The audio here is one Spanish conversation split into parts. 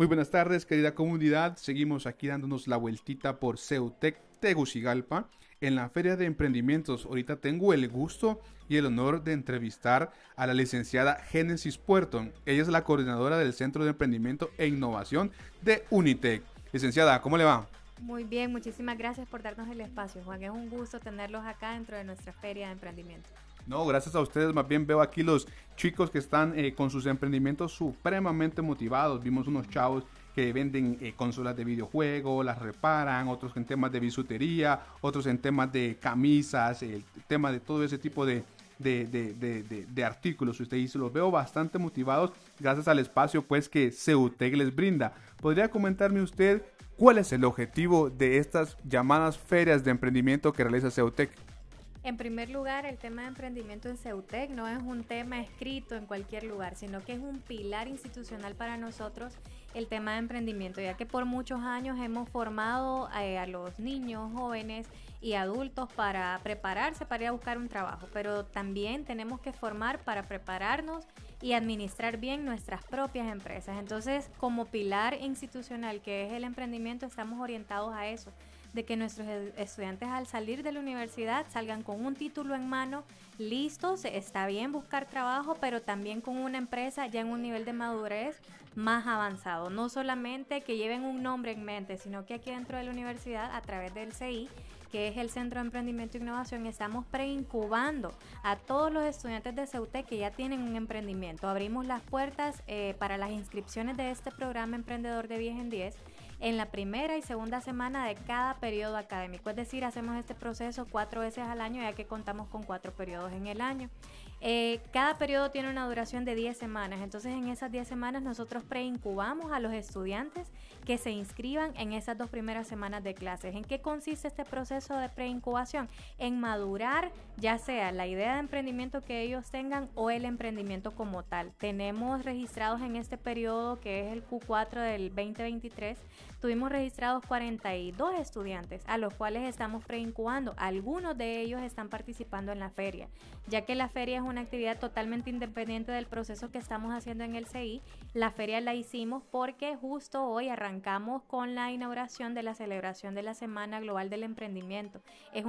Muy buenas tardes, querida comunidad. Seguimos aquí dándonos la vueltita por Ceutec Tegucigalpa en la Feria de Emprendimientos. Ahorita tengo el gusto y el honor de entrevistar a la licenciada Génesis Puerto. Ella es la coordinadora del Centro de Emprendimiento e Innovación de Unitec. Licenciada, ¿cómo le va? Muy bien, muchísimas gracias por darnos el espacio, Juan. Es un gusto tenerlos acá dentro de nuestra Feria de Emprendimiento. No, gracias a ustedes. Más bien veo aquí los chicos que están eh, con sus emprendimientos supremamente motivados. Vimos unos chavos que venden eh, consolas de videojuego, las reparan, otros en temas de bisutería, otros en temas de camisas, el tema de todo ese tipo de, de, artículos. Usted dice, los veo bastante motivados gracias al espacio pues que Ceutec les brinda. ¿Podría comentarme usted cuál es el objetivo de estas llamadas ferias de emprendimiento que realiza Ceutec? En primer lugar, el tema de emprendimiento en Ceutec no es un tema escrito en cualquier lugar, sino que es un pilar institucional para nosotros el tema de emprendimiento, ya que por muchos años hemos formado eh, a los niños, jóvenes y adultos para prepararse para ir a buscar un trabajo, pero también tenemos que formar para prepararnos y administrar bien nuestras propias empresas. Entonces, como pilar institucional que es el emprendimiento, estamos orientados a eso de que nuestros estudiantes al salir de la universidad salgan con un título en mano, listos, está bien buscar trabajo, pero también con una empresa ya en un nivel de madurez más avanzado. No solamente que lleven un nombre en mente, sino que aquí dentro de la universidad, a través del CI, que es el Centro de Emprendimiento e Innovación, estamos preincubando a todos los estudiantes de CEUTE que ya tienen un emprendimiento. Abrimos las puertas eh, para las inscripciones de este programa Emprendedor de 10 en 10 en la primera y segunda semana de cada periodo académico. Es decir, hacemos este proceso cuatro veces al año ya que contamos con cuatro periodos en el año. Eh, cada periodo tiene una duración de 10 semanas, entonces en esas 10 semanas nosotros preincubamos a los estudiantes que se inscriban en esas dos primeras semanas de clases. ¿En qué consiste este proceso de preincubación? En madurar ya sea la idea de emprendimiento que ellos tengan o el emprendimiento como tal. Tenemos registrados en este periodo que es el Q4 del 2023 tuvimos registrados 42 estudiantes a los cuales estamos preincubando. Algunos de ellos están participando en la feria, ya que la feria es una actividad totalmente independiente del proceso que estamos haciendo en el CI. La feria la hicimos porque justo hoy arrancamos con la inauguración de la celebración de la Semana Global del Emprendimiento. Es,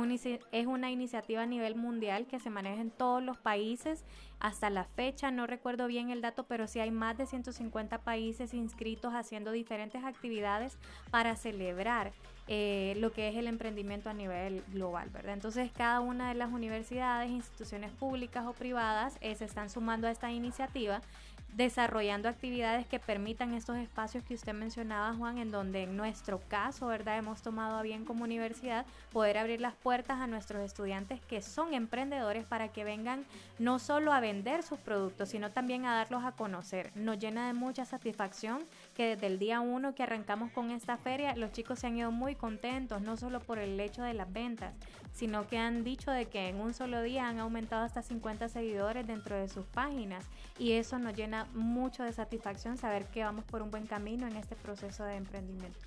es una iniciativa a nivel mundial que se maneja en todos los países hasta la fecha, no recuerdo bien el dato, pero sí hay más de 150 países inscritos haciendo diferentes actividades para celebrar eh, lo que es el emprendimiento a nivel global, ¿verdad? Entonces cada una de las universidades, instituciones públicas o privadas eh, se están sumando a esta iniciativa desarrollando actividades que permitan estos espacios que usted mencionaba, Juan, en donde en nuestro caso, ¿verdad? Hemos tomado a bien como universidad poder abrir las puertas a nuestros estudiantes que son emprendedores para que vengan no solo a vender sus productos, sino también a darlos a conocer. Nos llena de mucha satisfacción desde el día uno que arrancamos con esta feria, los chicos se han ido muy contentos, no solo por el hecho de las ventas, sino que han dicho de que en un solo día han aumentado hasta 50 seguidores dentro de sus páginas y eso nos llena mucho de satisfacción saber que vamos por un buen camino en este proceso de emprendimiento.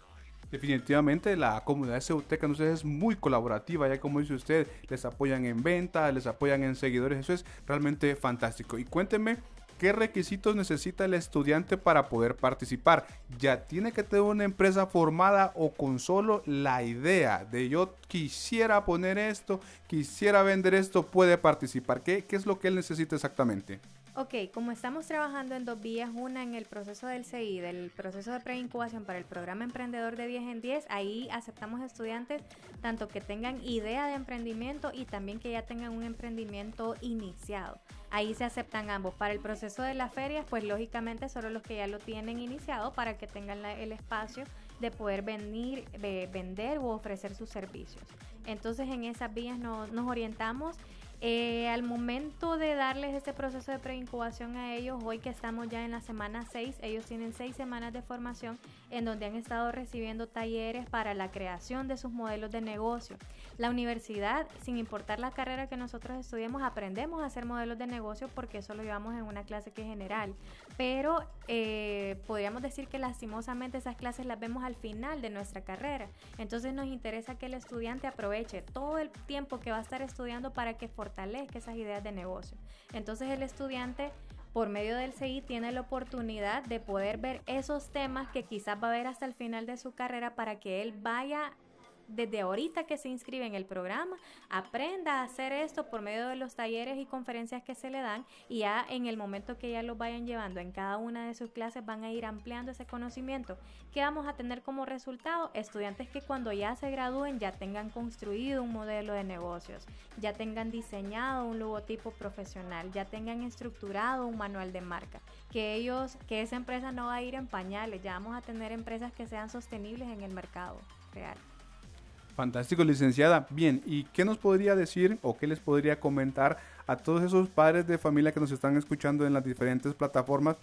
Definitivamente la comunidad Ceuteca es muy colaborativa, ya como dice usted, les apoyan en venta, les apoyan en seguidores, eso es realmente fantástico. Y cuénteme ¿Qué requisitos necesita el estudiante para poder participar? ¿Ya tiene que tener una empresa formada o con solo la idea de yo quisiera poner esto, quisiera vender esto, puede participar? ¿Qué, qué es lo que él necesita exactamente? Ok, como estamos trabajando en dos vías, una en el proceso del CI, del proceso de preincubación para el programa Emprendedor de 10 en 10, ahí aceptamos estudiantes tanto que tengan idea de emprendimiento y también que ya tengan un emprendimiento iniciado. Ahí se aceptan ambos. Para el proceso de las ferias, pues lógicamente solo los que ya lo tienen iniciado para que tengan el espacio de poder venir, vender o ofrecer sus servicios. Entonces en esas vías nos orientamos eh, al momento de darles este proceso de preincubación a ellos, hoy que estamos ya en la semana 6, ellos tienen 6 semanas de formación en donde han estado recibiendo talleres para la creación de sus modelos de negocio. La universidad, sin importar la carrera que nosotros estudiemos, aprendemos a hacer modelos de negocio porque eso lo llevamos en una clase que es general. Pero eh, podríamos decir que lastimosamente esas clases las vemos al final de nuestra carrera. Entonces nos interesa que el estudiante aproveche todo el tiempo que va a estar estudiando para que fortalezca esas ideas de negocio. Entonces el estudiante por medio del CI tiene la oportunidad de poder ver esos temas que quizás va a ver hasta el final de su carrera para que él vaya desde ahorita que se inscribe en el programa, aprenda a hacer esto por medio de los talleres y conferencias que se le dan y ya en el momento que ya lo vayan llevando en cada una de sus clases van a ir ampliando ese conocimiento. ¿Qué vamos a tener como resultado? Estudiantes que cuando ya se gradúen ya tengan construido un modelo de negocios, ya tengan diseñado un logotipo profesional, ya tengan estructurado un manual de marca, que ellos, que esa empresa no va a ir en pañales, ya vamos a tener empresas que sean sostenibles en el mercado real. Fantástico, licenciada. Bien, ¿y qué nos podría decir o qué les podría comentar a todos esos padres de familia que nos están escuchando en las diferentes plataformas?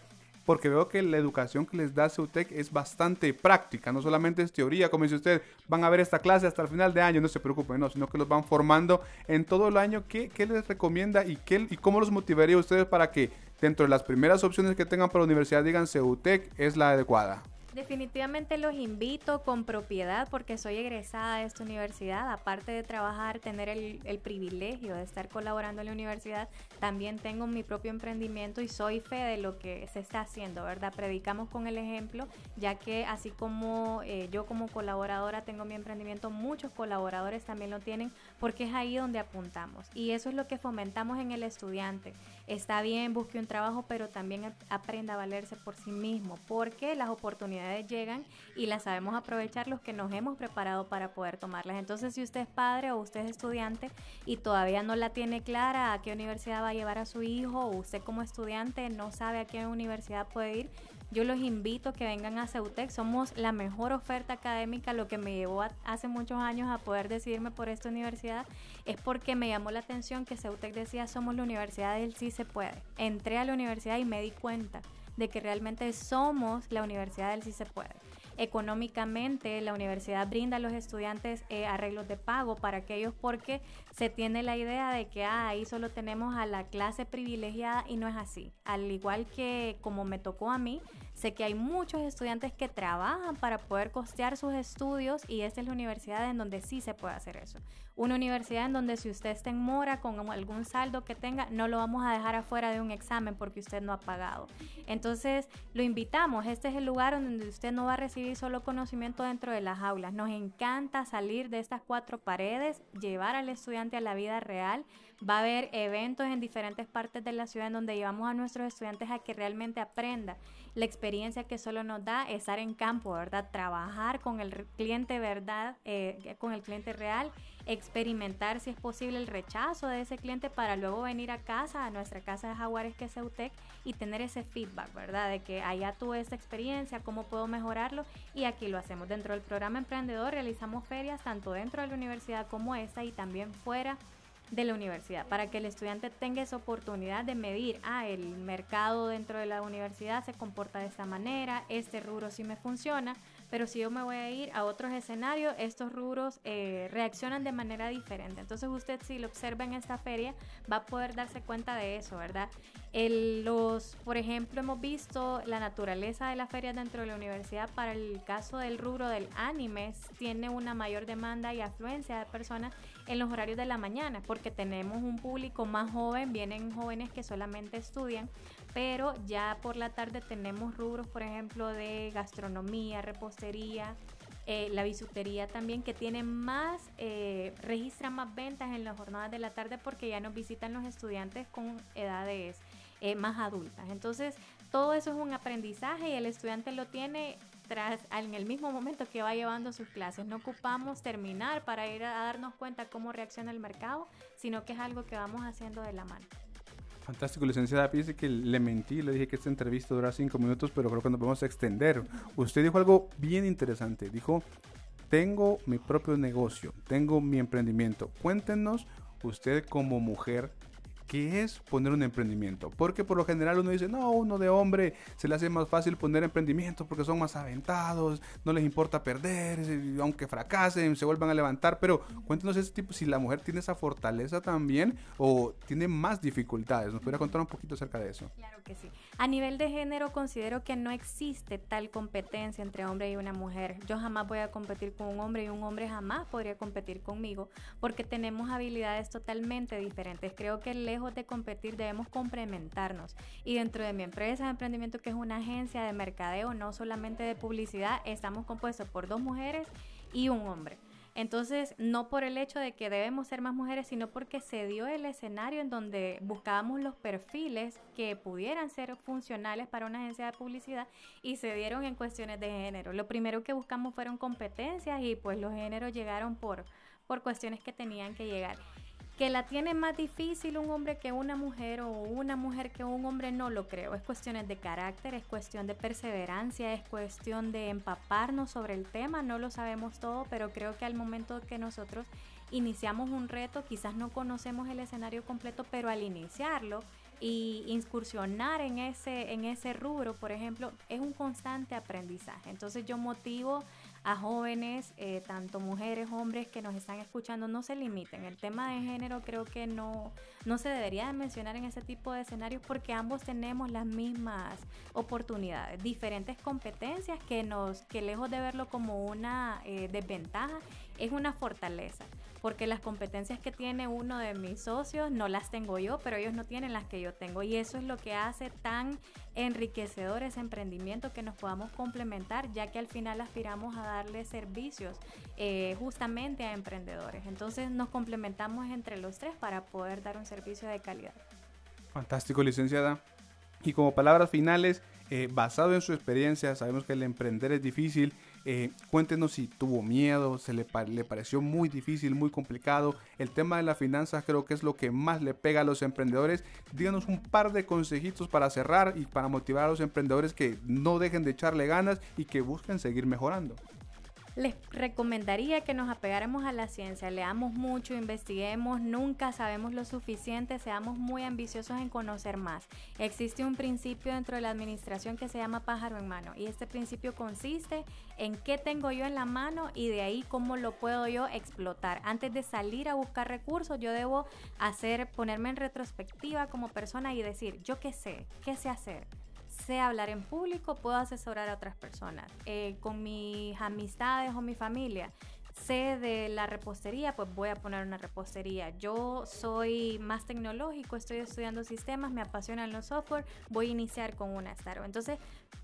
Porque veo que la educación que les da Ceutec es bastante práctica, no solamente es teoría, como dice usted, van a ver esta clase hasta el final de año, no se preocupen, no, sino que los van formando en todo el año. ¿Qué, qué les recomienda y, qué, y cómo los motivaría a ustedes para que dentro de las primeras opciones que tengan para la universidad digan Ceutec es la adecuada? Definitivamente los invito con propiedad porque soy egresada de esta universidad. Aparte de trabajar, tener el, privilegio de estar colaborando en la universidad, también tengo mi propio emprendimiento y soy fe de lo que se está haciendo, ¿verdad? Predicamos con el ejemplo, ya que así como eh, yo como colaboradora tengo mi emprendimiento, muchos colaboradores también lo tienen porque es ahí donde apuntamos. Y eso es lo que fomentamos en el estudiante. Está bien, busque un trabajo, pero también aprenda a valerse por sí mismo, porque las oportunidades llegan y las sabemos aprovechar los que nos hemos preparado para poder tomarlas. Entonces, si usted es padre o usted es estudiante y todavía no la tiene clara a qué universidad va a llevar a su hijo o usted como estudiante no sabe a qué universidad puede ir, yo los invito a que vengan a Ceutec. Somos la mejor oferta académica. Lo que me llevó hace muchos años a poder decidirme por esta universidad es porque me llamó la atención que Ceutec decía somos la universidad del sí se puede. Entré a la universidad y me di cuenta de que realmente somos la universidad del sí se puede. Económicamente, la universidad brinda a los estudiantes eh, arreglos de pago para aquellos porque se tiene la idea de que ah, ahí solo tenemos a la clase privilegiada y no es así. Al igual que como me tocó a mí, sé que hay muchos estudiantes que trabajan para poder costear sus estudios y esta es la universidad en donde sí se puede hacer eso. Una universidad en donde si usted está en mora con algún saldo que tenga, no lo vamos a dejar afuera de un examen porque usted no ha pagado. Entonces, lo invitamos. Este es el lugar donde usted no va a recibir solo conocimiento dentro de las aulas. Nos encanta salir de estas cuatro paredes, llevar al estudiante a la vida real. Va a haber eventos en diferentes partes de la ciudad en donde llevamos a nuestros estudiantes a que realmente aprenda la experiencia que solo nos da estar en campo, ¿verdad? Trabajar con el cliente, ¿verdad? Eh, con el cliente real experimentar si es posible el rechazo de ese cliente para luego venir a casa, a nuestra casa de Jaguares que es Eutec y tener ese feedback, ¿verdad? De que allá tuve esta experiencia, cómo puedo mejorarlo y aquí lo hacemos. Dentro del programa Emprendedor realizamos ferias tanto dentro de la universidad como esta y también fuera de la universidad para que el estudiante tenga esa oportunidad de medir, ah, el mercado dentro de la universidad se comporta de esta manera, este rubro sí me funciona, pero si yo me voy a ir a otros escenarios, estos rubros eh, reaccionan de manera diferente. Entonces usted si lo observa en esta feria va a poder darse cuenta de eso, ¿verdad? Los, por ejemplo, hemos visto la naturaleza de la feria dentro de la universidad. Para el caso del rubro del anime, tiene una mayor demanda y afluencia de personas en los horarios de la mañana, porque tenemos un público más joven, vienen jóvenes que solamente estudian, pero ya por la tarde tenemos rubros, por ejemplo, de gastronomía, repostería, eh, la bisutería también, que tiene más, eh, registra más ventas en las jornadas de la tarde porque ya nos visitan los estudiantes con edades eh, más adultas. Entonces, todo eso es un aprendizaje y el estudiante lo tiene tras en el mismo momento que va llevando sus clases. No ocupamos terminar para ir a darnos cuenta cómo reacciona el mercado, sino que es algo que vamos haciendo de la mano. Fantástico, licenciada. Fíjese que le mentí, le dije que esta entrevista dura cinco minutos, pero creo que nos podemos extender. Usted dijo algo bien interesante. Dijo, tengo mi propio negocio, tengo mi emprendimiento. Cuéntenos, usted como mujer, ¿Qué es poner un emprendimiento? Porque por lo general uno dice, no, uno de hombre se le hace más fácil poner emprendimiento porque son más aventados, no les importa perder, aunque fracasen, se vuelvan a levantar. Pero cuéntenos ese tipo, si la mujer tiene esa fortaleza también o tiene más dificultades. ¿Nos podría contar un poquito acerca de eso? Claro que sí. A nivel de género considero que no existe tal competencia entre hombre y una mujer. Yo jamás voy a competir con un hombre y un hombre jamás podría competir conmigo porque tenemos habilidades totalmente diferentes. Creo que lejos de competir, debemos complementarnos. Y dentro de mi empresa de emprendimiento, que es una agencia de mercadeo, no solamente de publicidad, estamos compuestos por dos mujeres y un hombre. Entonces, no por el hecho de que debemos ser más mujeres, sino porque se dio el escenario en donde buscábamos los perfiles que pudieran ser funcionales para una agencia de publicidad y se dieron en cuestiones de género. Lo primero que buscamos fueron competencias y pues los géneros llegaron por, por cuestiones que tenían que llegar que la tiene más difícil un hombre que una mujer o una mujer que un hombre, no lo creo. Es cuestiones de carácter, es cuestión de perseverancia, es cuestión de empaparnos sobre el tema. No lo sabemos todo, pero creo que al momento que nosotros iniciamos un reto, quizás no conocemos el escenario completo, pero al iniciarlo y incursionar en ese, en ese rubro, por ejemplo, es un constante aprendizaje. Entonces yo motivo a jóvenes, eh, tanto mujeres, hombres que nos están escuchando, no se limiten. El tema de género creo que no, no se debería de mencionar en ese tipo de escenarios porque ambos tenemos las mismas oportunidades, diferentes competencias que nos, que lejos de verlo como una eh, desventaja, es una fortaleza porque las competencias que tiene uno de mis socios no las tengo yo, pero ellos no tienen las que yo tengo. Y eso es lo que hace tan enriquecedor ese emprendimiento que nos podamos complementar, ya que al final aspiramos a darle servicios eh, justamente a emprendedores. Entonces nos complementamos entre los tres para poder dar un servicio de calidad. Fantástico, licenciada. Y como palabras finales, eh, basado en su experiencia, sabemos que el emprender es difícil eh, cuéntenos si tuvo miedo, se le, le, pareció muy difícil, muy complicado. El tema de las finanzas creo que es lo que más le pega a los emprendedores. Díganos un par de consejitos para cerrar y para motivar a los emprendedores que no dejen de echarle ganas y que busquen seguir mejorando les recomendaría que nos apegáramos a la ciencia, leamos mucho, investiguemos, nunca sabemos lo suficiente, seamos muy ambiciosos en conocer más. Existe un principio dentro de la administración que se llama pájaro en mano y este principio consiste en qué tengo yo en la mano y de ahí cómo lo puedo yo explotar. Antes de salir a buscar recursos, yo debo hacer, ponerme en retrospectiva como persona y decir, yo qué sé, qué sé hacer sé hablar en público, puedo asesorar a otras personas. Eh, con mis amistades o mi familia, sé de la repostería, pues voy a poner una repostería. Yo soy más tecnológico, estoy estudiando sistemas, me apasionan los software, voy a iniciar con una startup. Entonces,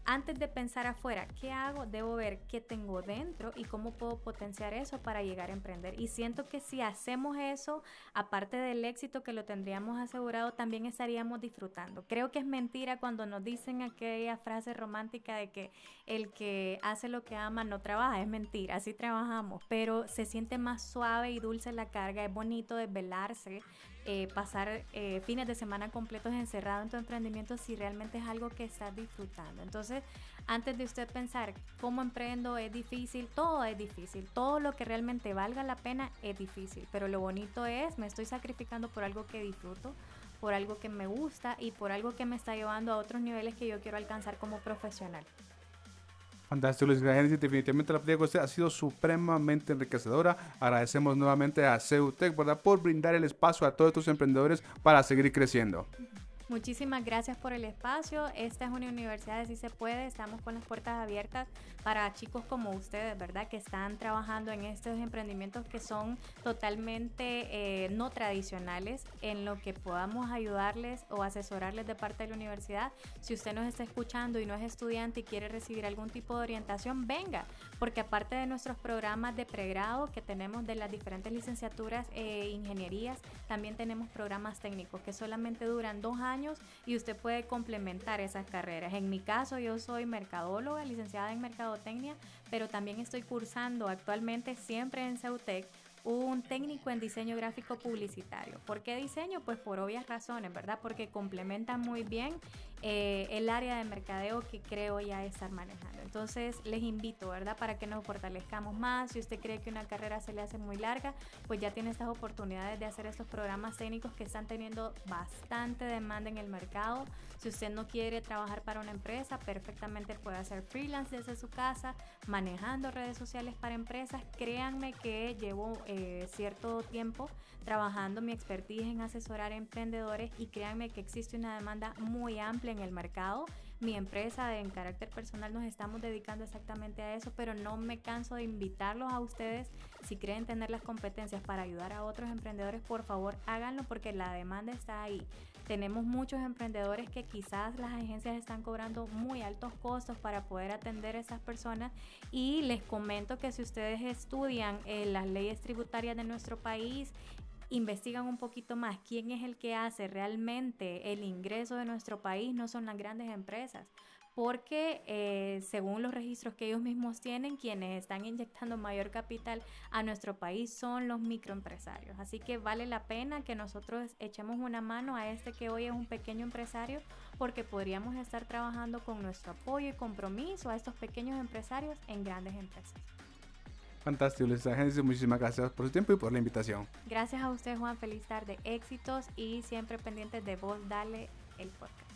antes de pensar afuera, ¿qué hago? Debo ver qué tengo dentro y cómo puedo potenciar eso para llegar a emprender. Y siento que si hacemos eso, aparte del éxito que lo tendríamos asegurado, también estaríamos disfrutando. Creo que es mentira cuando nos dicen aquella frase romántica de que el que hace lo que ama no trabaja. Es mentira, así trabajamos, se siente más suave y dulce la carga, es bonito desvelarse, eh, pasar eh, fines de semana completos encerrado en tu emprendimiento si realmente es algo que estás disfrutando. Entonces, antes de usted pensar cómo emprendo es difícil, todo es difícil, todo lo que realmente valga la pena es difícil, pero lo bonito es, me estoy sacrificando por algo que disfruto, por algo que me gusta y por algo que me está llevando a otros niveles que yo quiero alcanzar como profesional. Fantástico, Luis Gracias. Definitivamente la plática usted ha sido supremamente enriquecedora. Agradecemos nuevamente a Ceutec, ¿verdad? Por brindar el espacio a todos estos emprendedores para seguir creciendo. Muchísimas gracias por el espacio. Esta es una universidad de Sí se puede. Estamos con las puertas abiertas para chicos como ustedes, ¿verdad? Que están trabajando en estos emprendimientos que son totalmente eh, no tradicionales, en lo que podamos ayudarles o asesorarles de parte de la universidad. Si usted nos está escuchando y no es estudiante y quiere recibir algún tipo de orientación, venga, porque aparte de nuestros programas de pregrado que tenemos de las diferentes licenciaturas e ingenierías, también tenemos programas técnicos que solamente duran dos años y usted puede complementar esas carreras. En mi caso, yo soy mercadóloga, licenciada en mercadotecnia, pero también estoy cursando actualmente siempre en Ceutec un técnico en diseño gráfico publicitario. ¿Por qué diseño? Pues por obvias razones, ¿verdad? Porque complementa muy bien eh, el área de mercadeo que creo ya estar manejando. Entonces les invito, ¿verdad? Para que nos fortalezcamos más. Si usted cree que una carrera se le hace muy larga, pues ya tiene estas oportunidades de hacer estos programas técnicos que están teniendo bastante demanda en el mercado. Si usted no quiere trabajar para una empresa, perfectamente puede hacer freelance desde su casa, manejando redes sociales para empresas. Créanme que llevo eh, cierto tiempo trabajando mi expertise en asesorar emprendedores y créanme que existe una demanda muy amplia en el mercado mi empresa en carácter personal nos estamos dedicando exactamente a eso, pero no me canso de invitarlos a ustedes. Si creen tener las competencias para ayudar a otros emprendedores, por favor háganlo porque la demanda está ahí. Tenemos muchos emprendedores que quizás las agencias están cobrando muy altos costos para poder atender a esas personas y les comento que si ustedes estudian eh, las leyes tributarias de nuestro país, investigan un poquito más quién es el que hace realmente el ingreso de nuestro país, no son las grandes empresas porque eh, según los registros que ellos mismos tienen, quienes están inyectando mayor capital a nuestro país son los microempresarios. Así que vale la pena que nosotros echemos una mano a este que hoy es un pequeño empresario, porque podríamos estar trabajando con nuestro apoyo y compromiso a estos pequeños empresarios en grandes empresas. Fantástico, Luis Agencia. Muchísimas gracias por su tiempo y por la invitación. Gracias a usted, Juan. Feliz tarde, éxitos y siempre pendientes de vos, dale el podcast.